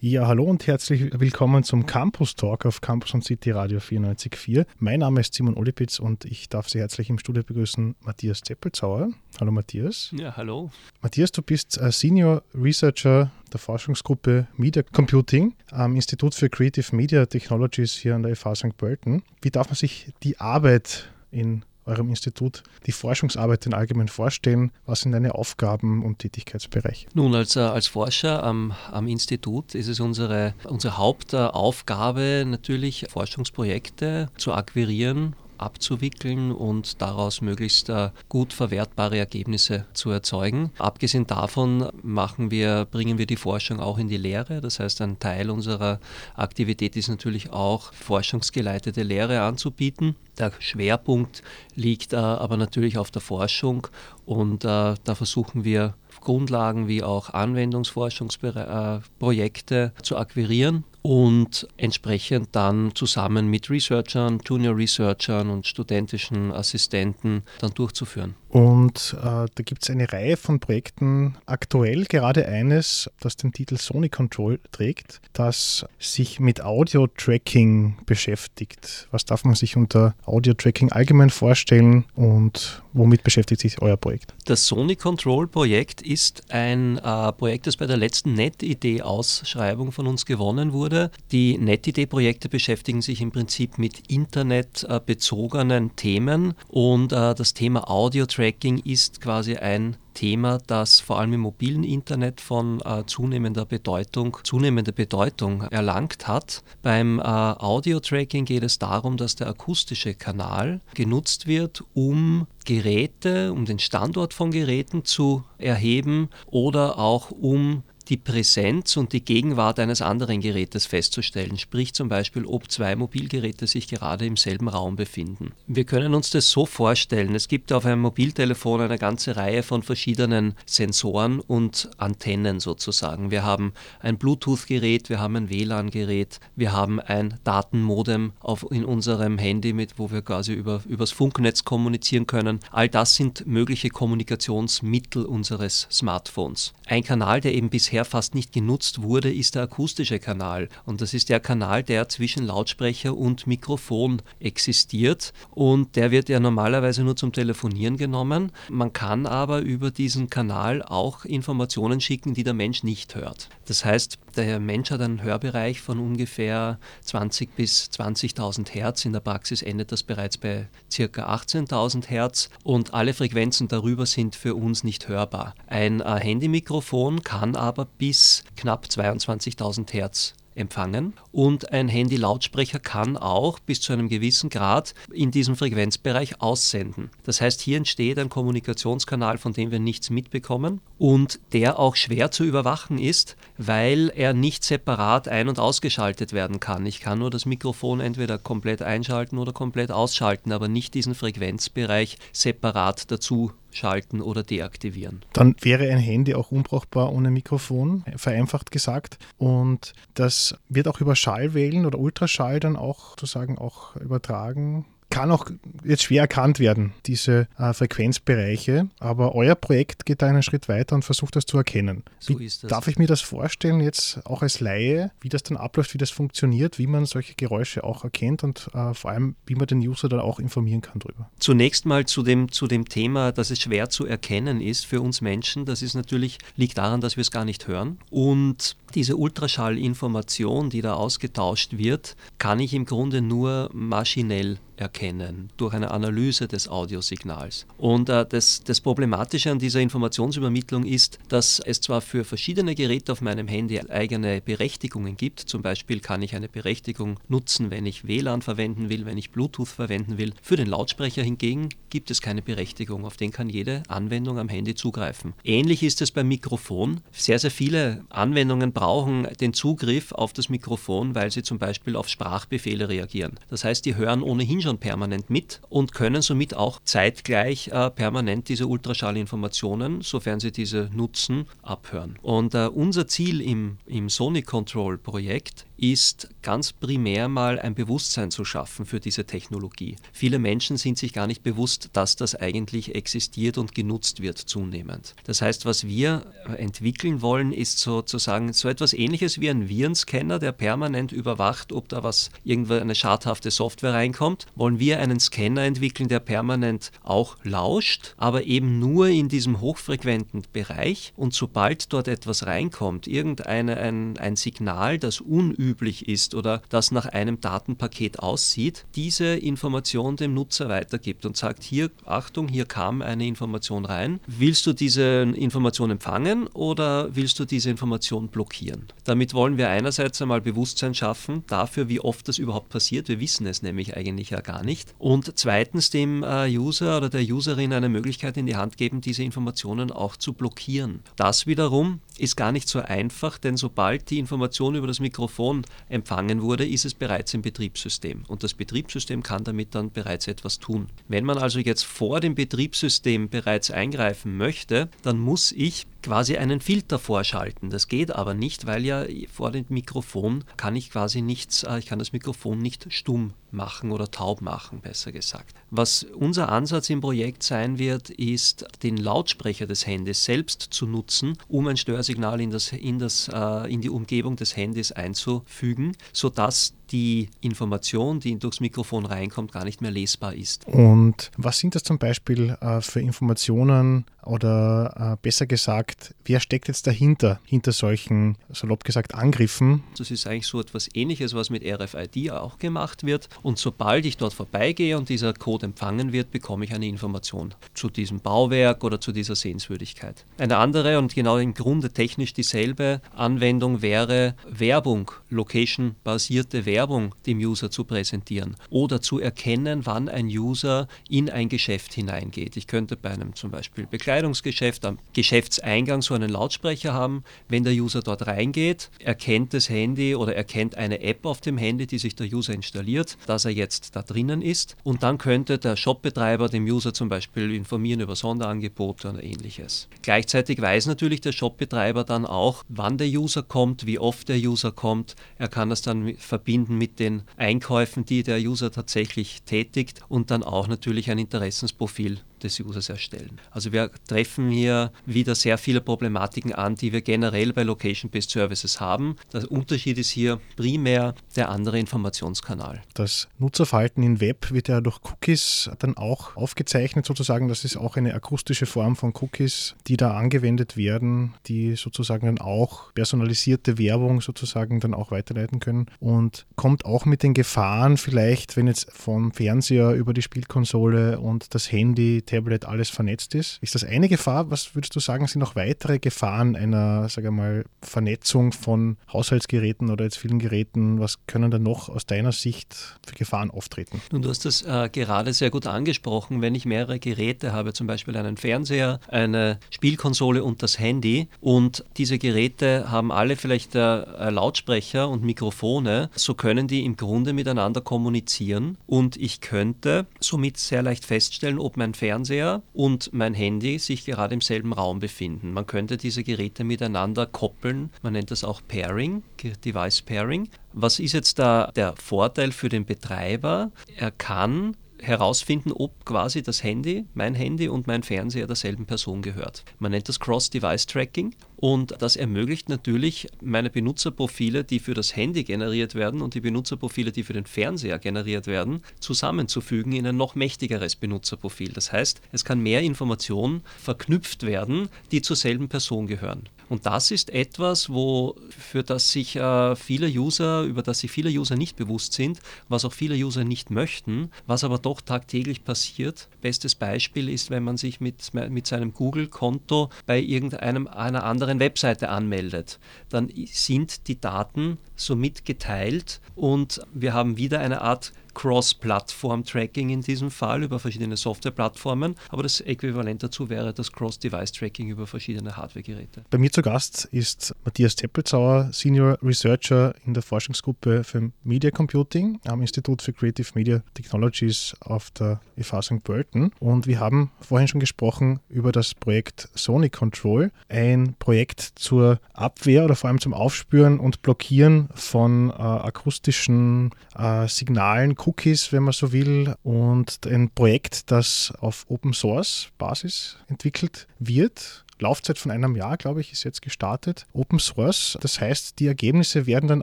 Ja, hallo und herzlich willkommen zum Campus Talk auf Campus und City Radio 94.4. Mein Name ist Simon Olipitz und ich darf Sie herzlich im Studio begrüßen Matthias Zeppelzauer. Hallo Matthias. Ja, hallo. Matthias, du bist äh, Senior Researcher der Forschungsgruppe Media Computing am Institut für Creative Media Technologies hier an der FH St. Pölten. Wie darf man sich die Arbeit in eurem Institut die Forschungsarbeit in allgemein vorstellen? Was sind deine Aufgaben und Tätigkeitsbereiche? Nun, als, äh, als Forscher am, am Institut ist es unsere, unsere Hauptaufgabe natürlich, Forschungsprojekte zu akquirieren abzuwickeln und daraus möglichst äh, gut verwertbare Ergebnisse zu erzeugen. Abgesehen davon machen wir, bringen wir die Forschung auch in die Lehre. Das heißt, ein Teil unserer Aktivität ist natürlich auch forschungsgeleitete Lehre anzubieten. Der Schwerpunkt liegt äh, aber natürlich auf der Forschung und äh, da versuchen wir Grundlagen wie auch Anwendungsforschungsprojekte zu akquirieren und entsprechend dann zusammen mit Researchern, Junior Researchern und studentischen Assistenten dann durchzuführen. Und äh, da gibt es eine Reihe von Projekten, aktuell gerade eines, das den Titel Sony Control trägt, das sich mit Audio-Tracking beschäftigt. Was darf man sich unter Audio-Tracking allgemein vorstellen und womit beschäftigt sich euer Projekt? Das Sony Control Projekt ist ein äh, Projekt, das bei der letzten NetID-Ausschreibung von uns gewonnen wurde. Die NetID-Projekte beschäftigen sich im Prinzip mit internetbezogenen Themen und äh, das Thema Audio-Tracking Tracking ist quasi ein Thema, das vor allem im mobilen Internet von äh, zunehmender Bedeutung, zunehmende Bedeutung erlangt hat. Beim äh, Audio-Tracking geht es darum, dass der akustische Kanal genutzt wird, um Geräte, um den Standort von Geräten zu erheben oder auch um die Präsenz und die Gegenwart eines anderen Gerätes festzustellen, sprich zum Beispiel, ob zwei Mobilgeräte sich gerade im selben Raum befinden. Wir können uns das so vorstellen, es gibt auf einem Mobiltelefon eine ganze Reihe von verschiedenen Sensoren und Antennen sozusagen. Wir haben ein Bluetooth-Gerät, wir haben ein WLAN-Gerät, wir haben ein Datenmodem auf, in unserem Handy, mit, wo wir quasi über, übers Funknetz kommunizieren können. All das sind mögliche Kommunikationsmittel unseres Smartphones. Ein Kanal, der eben bisher bisher fast nicht genutzt wurde, ist der akustische Kanal. Und das ist der Kanal, der zwischen Lautsprecher und Mikrofon existiert. Und der wird ja normalerweise nur zum Telefonieren genommen. Man kann aber über diesen Kanal auch Informationen schicken, die der Mensch nicht hört. Das heißt, der Mensch hat einen Hörbereich von ungefähr 20 bis 20.000 Hertz. In der Praxis endet das bereits bei ca. 18.000 Hertz und alle Frequenzen darüber sind für uns nicht hörbar. Ein äh, Handymikrofon kann aber bis knapp 22.000 Hertz empfangen und ein Handy-Lautsprecher kann auch bis zu einem gewissen Grad in diesem Frequenzbereich aussenden. Das heißt, hier entsteht ein Kommunikationskanal, von dem wir nichts mitbekommen und der auch schwer zu überwachen ist, weil er nicht separat ein- und ausgeschaltet werden kann. Ich kann nur das Mikrofon entweder komplett einschalten oder komplett ausschalten, aber nicht diesen Frequenzbereich separat dazu schalten oder deaktivieren. Dann wäre ein Handy auch unbrauchbar ohne Mikrofon, vereinfacht gesagt. Und das wird auch über Schallwellen oder Ultraschall dann auch sozusagen auch übertragen kann auch jetzt schwer erkannt werden, diese äh, Frequenzbereiche, aber euer Projekt geht da einen Schritt weiter und versucht das zu erkennen. So wie darf ich mir das vorstellen, jetzt auch als Laie, wie das dann abläuft, wie das funktioniert, wie man solche Geräusche auch erkennt und äh, vor allem, wie man den User dann auch informieren kann darüber? Zunächst mal zu dem, zu dem Thema, dass es schwer zu erkennen ist für uns Menschen. Das ist natürlich, liegt daran, dass wir es gar nicht hören. Und diese Ultraschallinformation, die da ausgetauscht wird, kann ich im Grunde nur maschinell erkennen durch eine Analyse des Audiosignals. Und äh, das, das Problematische an dieser Informationsübermittlung ist, dass es zwar für verschiedene Geräte auf meinem Handy eigene Berechtigungen gibt. Zum Beispiel kann ich eine Berechtigung nutzen, wenn ich WLAN verwenden will, wenn ich Bluetooth verwenden will. Für den Lautsprecher hingegen gibt es keine Berechtigung. Auf den kann jede Anwendung am Handy zugreifen. Ähnlich ist es beim Mikrofon. Sehr, sehr viele Anwendungen brauchen den Zugriff auf das Mikrofon, weil sie zum Beispiel auf Sprachbefehle reagieren. Das heißt, die hören ohnehin schon schon permanent mit und können somit auch zeitgleich äh, permanent diese Ultraschallinformationen, sofern sie diese nutzen, abhören. Und äh, unser Ziel im, im Sony Control Projekt ist ganz primär mal ein Bewusstsein zu schaffen für diese Technologie. Viele Menschen sind sich gar nicht bewusst, dass das eigentlich existiert und genutzt wird zunehmend. Das heißt, was wir entwickeln wollen, ist sozusagen so etwas ähnliches wie ein Virenscanner, der permanent überwacht, ob da was irgendwo eine schadhafte Software reinkommt. Wollen wir einen Scanner entwickeln, der permanent auch lauscht, aber eben nur in diesem hochfrequenten Bereich und sobald dort etwas reinkommt, irgendein ein, ein Signal, das unüblich üblich ist oder das nach einem Datenpaket aussieht, diese Information dem Nutzer weitergibt und sagt, hier, Achtung, hier kam eine Information rein. Willst du diese Information empfangen oder willst du diese Information blockieren? Damit wollen wir einerseits einmal Bewusstsein schaffen dafür, wie oft das überhaupt passiert. Wir wissen es nämlich eigentlich ja gar nicht. Und zweitens dem äh, User oder der Userin eine Möglichkeit in die Hand geben, diese Informationen auch zu blockieren. Das wiederum ist gar nicht so einfach, denn sobald die Information über das Mikrofon empfangen wurde, ist es bereits im Betriebssystem. Und das Betriebssystem kann damit dann bereits etwas tun. Wenn man also jetzt vor dem Betriebssystem bereits eingreifen möchte, dann muss ich quasi einen Filter vorschalten. Das geht aber nicht, weil ja vor dem Mikrofon kann ich quasi nichts, äh, ich kann das Mikrofon nicht stumm machen oder taub machen, besser gesagt. Was unser Ansatz im Projekt sein wird, ist, den Lautsprecher des Handys selbst zu nutzen, um ein Störsignal in, das, in, das, äh, in die Umgebung des Handys einzufügen, sodass die Information, die durchs Mikrofon reinkommt, gar nicht mehr lesbar ist. Und was sind das zum Beispiel äh, für Informationen oder äh, besser gesagt, wer steckt jetzt dahinter, hinter solchen, salopp gesagt, Angriffen? Das ist eigentlich so etwas Ähnliches, was mit RFID auch gemacht wird. Und sobald ich dort vorbeigehe und dieser Code empfangen wird, bekomme ich eine Information zu diesem Bauwerk oder zu dieser Sehenswürdigkeit. Eine andere und genau im Grunde technisch dieselbe Anwendung wäre Werbung, location-basierte Werbung Werbung dem User zu präsentieren oder zu erkennen, wann ein User in ein Geschäft hineingeht. Ich könnte bei einem zum Beispiel Bekleidungsgeschäft am Geschäftseingang so einen Lautsprecher haben. Wenn der User dort reingeht, erkennt das Handy oder erkennt eine App auf dem Handy, die sich der User installiert, dass er jetzt da drinnen ist. Und dann könnte der Shopbetreiber dem User zum Beispiel informieren über Sonderangebote oder ähnliches. Gleichzeitig weiß natürlich der Shopbetreiber dann auch, wann der User kommt, wie oft der User kommt. Er kann das dann verbinden verbinden mit den Einkäufen, die der User tatsächlich tätigt und dann auch natürlich ein Interessensprofil des Users erstellen. Also wir treffen hier wieder sehr viele Problematiken an, die wir generell bei Location-Based Services haben. Der Unterschied ist hier primär der andere Informationskanal. Das Nutzerverhalten im Web wird ja durch Cookies dann auch aufgezeichnet sozusagen. Das ist auch eine akustische Form von Cookies, die da angewendet werden, die sozusagen dann auch personalisierte Werbung sozusagen dann auch weiterleiten können und kommt auch mit den Gefahren vielleicht, wenn jetzt vom Fernseher über die Spielkonsole und das Handy Tablet alles vernetzt ist. Ist das eine Gefahr? Was würdest du sagen, sind noch weitere Gefahren einer, sage mal, Vernetzung von Haushaltsgeräten oder jetzt vielen Geräten? Was können da noch aus deiner Sicht für Gefahren auftreten? Nun, du hast das äh, gerade sehr gut angesprochen. Wenn ich mehrere Geräte habe, zum Beispiel einen Fernseher, eine Spielkonsole und das Handy und diese Geräte haben alle vielleicht äh, Lautsprecher und Mikrofone, so können die im Grunde miteinander kommunizieren und ich könnte somit sehr leicht feststellen, ob mein Fernseher Fernseher und mein Handy sich gerade im selben Raum befinden. Man könnte diese Geräte miteinander koppeln. Man nennt das auch Pairing, Device Pairing. Was ist jetzt da der Vorteil für den Betreiber? Er kann herausfinden, ob quasi das Handy, mein Handy und mein Fernseher derselben Person gehört. Man nennt das Cross-Device-Tracking und das ermöglicht natürlich meine Benutzerprofile, die für das Handy generiert werden und die Benutzerprofile, die für den Fernseher generiert werden, zusammenzufügen in ein noch mächtigeres Benutzerprofil. Das heißt, es kann mehr Information verknüpft werden, die zur selben Person gehören. Und das ist etwas, wo, für das sich äh, viele User, über das sich viele User nicht bewusst sind, was auch viele User nicht möchten, was aber doch tagtäglich passiert. Bestes Beispiel ist, wenn man sich mit, mit seinem Google-Konto bei irgendeinem einer anderen Webseite anmeldet. Dann sind die Daten somit geteilt und wir haben wieder eine Art Cross-Plattform-Tracking in diesem Fall über verschiedene Software-Plattformen, aber das Äquivalent dazu wäre das Cross-Device-Tracking über verschiedene Hardware-Geräte. Bei mir zu Gast ist Matthias Teppelzauer, Senior Researcher in der Forschungsgruppe für Media Computing am Institut für Creative Media Technologies auf der FH St. Pölten. Und wir haben vorhin schon gesprochen über das Projekt Sony Control, ein Projekt zur Abwehr oder vor allem zum Aufspüren und Blockieren von äh, akustischen äh, Signalen, Cookies, wenn man so will, und ein Projekt, das auf Open Source Basis entwickelt wird Laufzeit von einem Jahr, glaube ich, ist jetzt gestartet. Open Source, das heißt, die Ergebnisse werden dann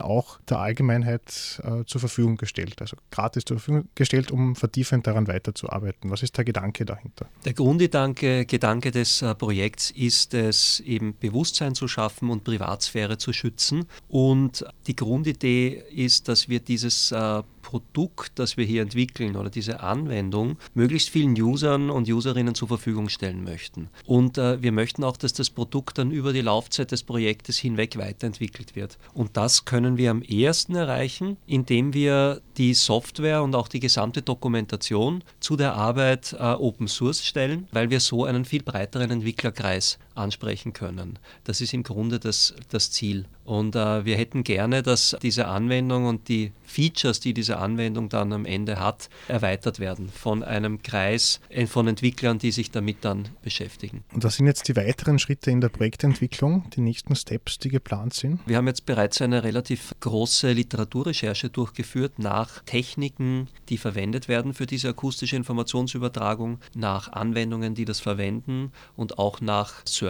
auch der Allgemeinheit äh, zur Verfügung gestellt, also gratis zur Verfügung gestellt, um vertiefend daran weiterzuarbeiten. Was ist der Gedanke dahinter? Der Grundgedanke Gedanke des äh, Projekts ist es, eben Bewusstsein zu schaffen und Privatsphäre zu schützen. Und die Grundidee ist, dass wir dieses äh, Produkt, das wir hier entwickeln oder diese Anwendung möglichst vielen Usern und Userinnen zur Verfügung stellen möchten. Und äh, wir möchten auch, dass das Produkt dann über die Laufzeit des Projektes hinweg weiterentwickelt wird. Und das können wir am ehesten erreichen, indem wir die Software und auch die gesamte Dokumentation zu der Arbeit äh, Open Source stellen, weil wir so einen viel breiteren Entwicklerkreis ansprechen können. Das ist im Grunde das, das Ziel. Und äh, wir hätten gerne, dass diese Anwendung und die Features, die diese Anwendung dann am Ende hat, erweitert werden von einem Kreis äh, von Entwicklern, die sich damit dann beschäftigen. Und was sind jetzt die weiteren Schritte in der Projektentwicklung, die nächsten Steps, die geplant sind? Wir haben jetzt bereits eine relativ große Literaturrecherche durchgeführt nach Techniken, die verwendet werden für diese akustische Informationsübertragung, nach Anwendungen, die das verwenden und auch nach Services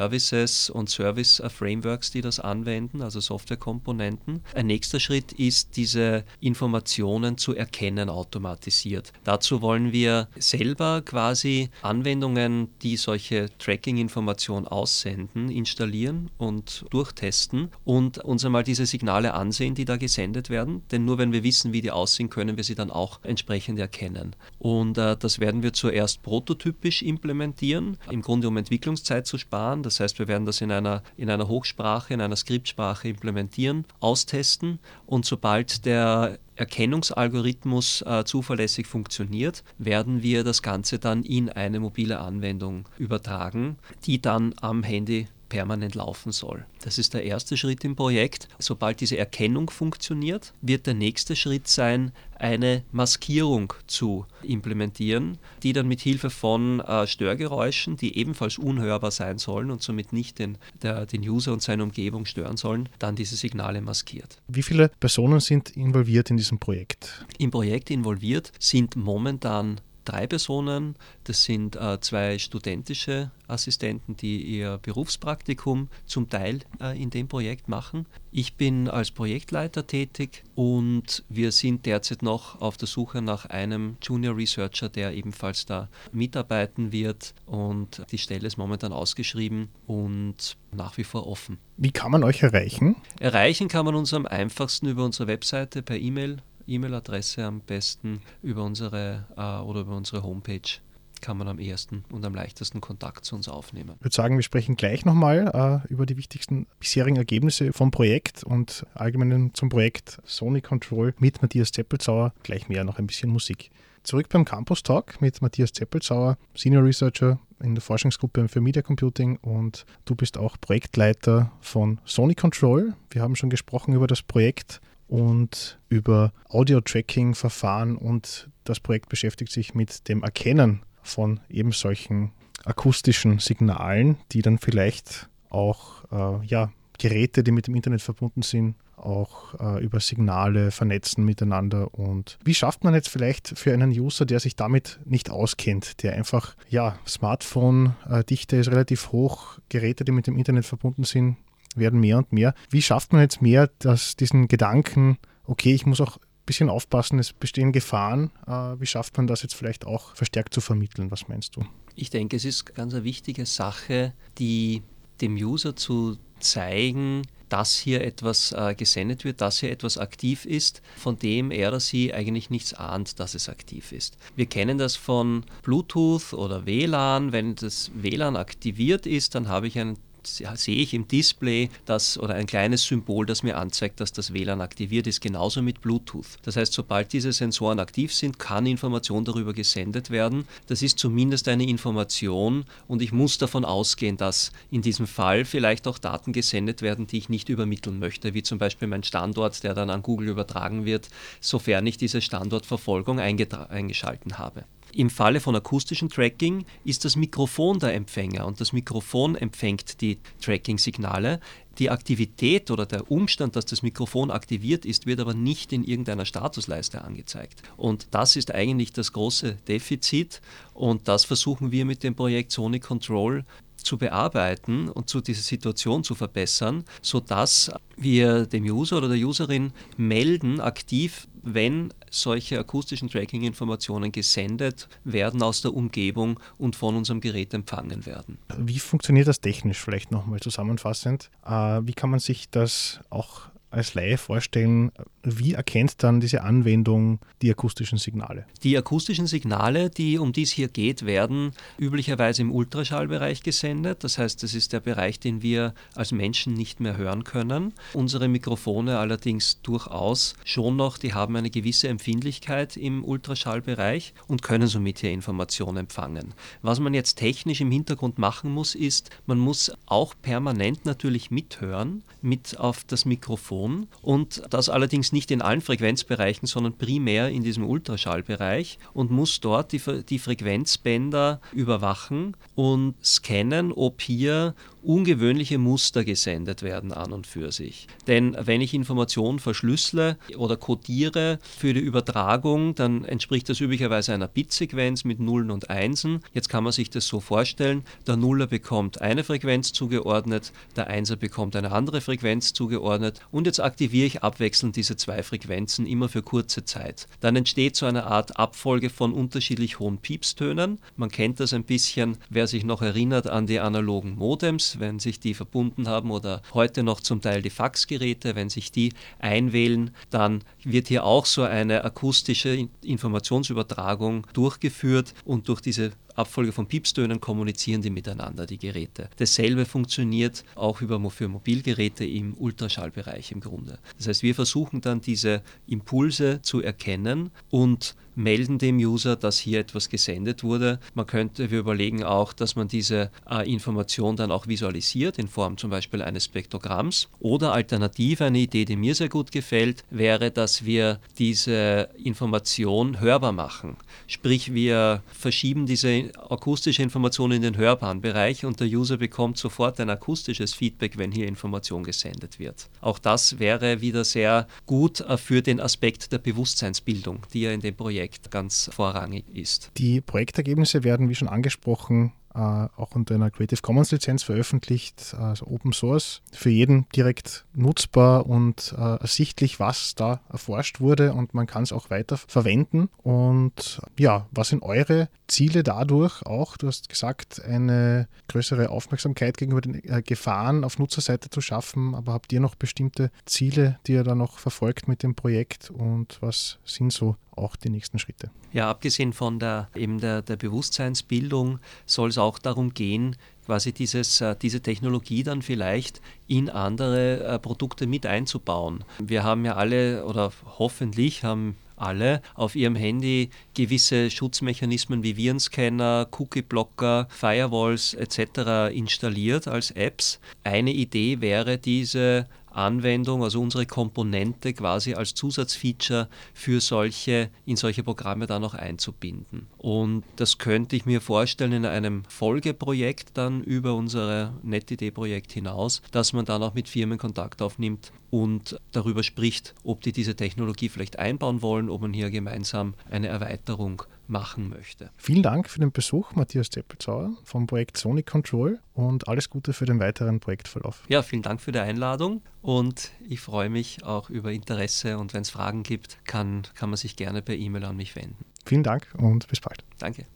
und Service-Frameworks, die das anwenden, also Softwarekomponenten. Ein nächster Schritt ist, diese Informationen zu erkennen automatisiert. Dazu wollen wir selber quasi Anwendungen, die solche Tracking-Informationen aussenden, installieren und durchtesten und uns einmal diese Signale ansehen, die da gesendet werden. Denn nur wenn wir wissen, wie die aussehen, können wir sie dann auch entsprechend erkennen. Und äh, das werden wir zuerst prototypisch implementieren, im Grunde um Entwicklungszeit zu sparen. Das heißt, wir werden das in einer, in einer Hochsprache, in einer Skriptsprache implementieren, austesten. Und sobald der Erkennungsalgorithmus äh, zuverlässig funktioniert, werden wir das Ganze dann in eine mobile Anwendung übertragen, die dann am Handy permanent laufen soll. Das ist der erste Schritt im Projekt. Sobald diese Erkennung funktioniert, wird der nächste Schritt sein, eine Maskierung zu implementieren, die dann mit Hilfe von äh, Störgeräuschen, die ebenfalls unhörbar sein sollen und somit nicht den, der, den User und seine Umgebung stören sollen, dann diese Signale maskiert. Wie viele Personen sind involviert in diesem Projekt? Im Projekt involviert sind momentan drei Personen. Das sind äh, zwei studentische Assistenten, die ihr Berufspraktikum zum Teil äh, in dem Projekt machen. Ich bin als Projektleiter tätig und wir sind derzeit noch auf der Suche nach einem Junior Researcher, der ebenfalls da mitarbeiten wird. Und die Stelle ist momentan ausgeschrieben und nach wie vor offen. Wie kann man euch erreichen? Erreichen kann man uns am einfachsten über unsere Webseite per E-Mail E-Mail-Adresse am besten über unsere äh, oder über unsere Homepage kann man am ersten und am leichtesten Kontakt zu uns aufnehmen. Ich würde sagen, wir sprechen gleich nochmal äh, über die wichtigsten bisherigen Ergebnisse vom Projekt und allgemein zum Projekt Sony Control mit Matthias Zeppelzauer. Gleich mehr noch ein bisschen Musik. Zurück beim Campus Talk mit Matthias Zeppelzauer, Senior Researcher in der Forschungsgruppe für Media Computing und du bist auch Projektleiter von Sony Control. Wir haben schon gesprochen über das Projekt und über Audio-Tracking-Verfahren und das Projekt beschäftigt sich mit dem Erkennen von eben solchen akustischen Signalen, die dann vielleicht auch äh, ja, Geräte, die mit dem Internet verbunden sind, auch äh, über Signale vernetzen miteinander. Und wie schafft man jetzt vielleicht für einen User, der sich damit nicht auskennt, der einfach, ja, Smartphone-Dichte ist relativ hoch, Geräte, die mit dem Internet verbunden sind, werden mehr und mehr. Wie schafft man jetzt mehr, dass diesen Gedanken, okay, ich muss auch ein bisschen aufpassen, es bestehen Gefahren, äh, wie schafft man das jetzt vielleicht auch verstärkt zu vermitteln? Was meinst du? Ich denke, es ist ganz eine wichtige Sache, die dem User zu zeigen, dass hier etwas äh, gesendet wird, dass hier etwas aktiv ist, von dem er oder sie eigentlich nichts ahnt, dass es aktiv ist. Wir kennen das von Bluetooth oder WLAN. Wenn das WLAN aktiviert ist, dann habe ich einen sehe ich im Display das oder ein kleines Symbol, das mir anzeigt, dass das WLAN aktiviert ist, genauso mit Bluetooth. Das heißt, sobald diese Sensoren aktiv sind, kann Information darüber gesendet werden. Das ist zumindest eine Information und ich muss davon ausgehen, dass in diesem Fall vielleicht auch Daten gesendet werden, die ich nicht übermitteln möchte, wie zum Beispiel mein Standort, der dann an Google übertragen wird, sofern ich diese Standortverfolgung eingeschalten habe. Im Falle von akustischem Tracking ist das Mikrofon der Empfänger und das Mikrofon empfängt die Tracking-Signale. Die Aktivität oder der Umstand, dass das Mikrofon aktiviert ist, wird aber nicht in irgendeiner Statusleiste angezeigt. Und das ist eigentlich das große Defizit und das versuchen wir mit dem Projekt Sonic Control zu bearbeiten und zu dieser Situation zu verbessern, sodass wir dem User oder der Userin melden aktiv, wenn solche akustischen Tracking-Informationen gesendet werden aus der Umgebung und von unserem Gerät empfangen werden. Wie funktioniert das technisch vielleicht nochmal zusammenfassend? Äh, wie kann man sich das auch als Laie vorstellen, wie erkennt dann diese Anwendung die akustischen Signale? Die akustischen Signale, die um die es hier geht, werden üblicherweise im Ultraschallbereich gesendet. Das heißt, das ist der Bereich, den wir als Menschen nicht mehr hören können. Unsere Mikrofone allerdings durchaus schon noch, die haben eine gewisse Empfindlichkeit im Ultraschallbereich und können somit hier Informationen empfangen. Was man jetzt technisch im Hintergrund machen muss, ist, man muss auch permanent natürlich mithören, mit auf das Mikrofon Mikrofon und das allerdings nicht in allen Frequenzbereichen, sondern primär in diesem Ultraschallbereich und muss dort die, die Frequenzbänder überwachen und scannen, ob hier ungewöhnliche Muster gesendet werden an und für sich. Denn wenn ich Informationen verschlüssele oder codiere für die Übertragung, dann entspricht das üblicherweise einer Bitsequenz mit Nullen und Einsen. Jetzt kann man sich das so vorstellen, der Nuller bekommt eine Frequenz zugeordnet, der Einser bekommt eine andere Frequenz zugeordnet und jetzt aktiviere ich abwechselnd diese zwei Frequenzen immer für kurze Zeit. Dann entsteht so eine Art Abfolge von unterschiedlich hohen Piepstönen. Man kennt das ein bisschen, wer sich noch erinnert an die analogen Modems wenn sich die verbunden haben oder heute noch zum Teil die Faxgeräte, wenn sich die einwählen, dann wird hier auch so eine akustische Informationsübertragung durchgeführt und durch diese Abfolge von Piepstönen kommunizieren die miteinander, die Geräte. Dasselbe funktioniert auch über, für Mobilgeräte im Ultraschallbereich im Grunde. Das heißt, wir versuchen dann diese Impulse zu erkennen und melden dem User, dass hier etwas gesendet wurde. Man könnte, wir überlegen auch, dass man diese äh, Information dann auch visualisiert in Form zum Beispiel eines Spektrogramms. Oder alternativ eine Idee, die mir sehr gut gefällt, wäre, dass wir diese Information hörbar machen. Sprich, wir verschieben diese akustische Information in den hörbaren Bereich und der User bekommt sofort ein akustisches Feedback, wenn hier Information gesendet wird. Auch das wäre wieder sehr gut äh, für den Aspekt der Bewusstseinsbildung, die ja in dem Projekt Projekt ganz vorrangig ist. Die Projektergebnisse werden, wie schon angesprochen, äh, auch unter einer Creative Commons Lizenz veröffentlicht, also Open Source, für jeden direkt nutzbar und äh, ersichtlich, was da erforscht wurde und man kann es auch weiter verwenden. Und ja, was sind eure Ziele dadurch auch? Du hast gesagt, eine größere Aufmerksamkeit gegenüber den äh, Gefahren auf Nutzerseite zu schaffen, aber habt ihr noch bestimmte Ziele, die ihr da noch verfolgt mit dem Projekt und was sind so auch die nächsten Schritte. Ja, abgesehen von der, eben der, der Bewusstseinsbildung soll es auch darum gehen, quasi dieses, äh, diese Technologie dann vielleicht in andere äh, Produkte mit einzubauen. Wir haben ja alle oder hoffentlich haben alle auf ihrem Handy gewisse Schutzmechanismen wie Virenscanner, Cookie-Blocker, Firewalls etc. installiert als Apps. Eine Idee wäre, diese Anwendung, also unsere Komponente quasi als Zusatzfeature für solche, in solche Programme dann auch einzubinden. Und das könnte ich mir vorstellen in einem Folgeprojekt dann über unser NetID-Projekt hinaus, dass man dann auch mit Firmen Kontakt aufnimmt und darüber spricht, ob die diese Technologie vielleicht einbauen wollen, ob man hier gemeinsam eine Erweiterung machen möchte. Vielen Dank für den Besuch, Matthias Deppelzauer vom Projekt Sonic Control und alles Gute für den weiteren Projektverlauf. Ja, vielen Dank für die Einladung und ich freue mich auch über Interesse und wenn es Fragen gibt, kann, kann man sich gerne per E-Mail an mich wenden. Vielen Dank und bis bald. Danke.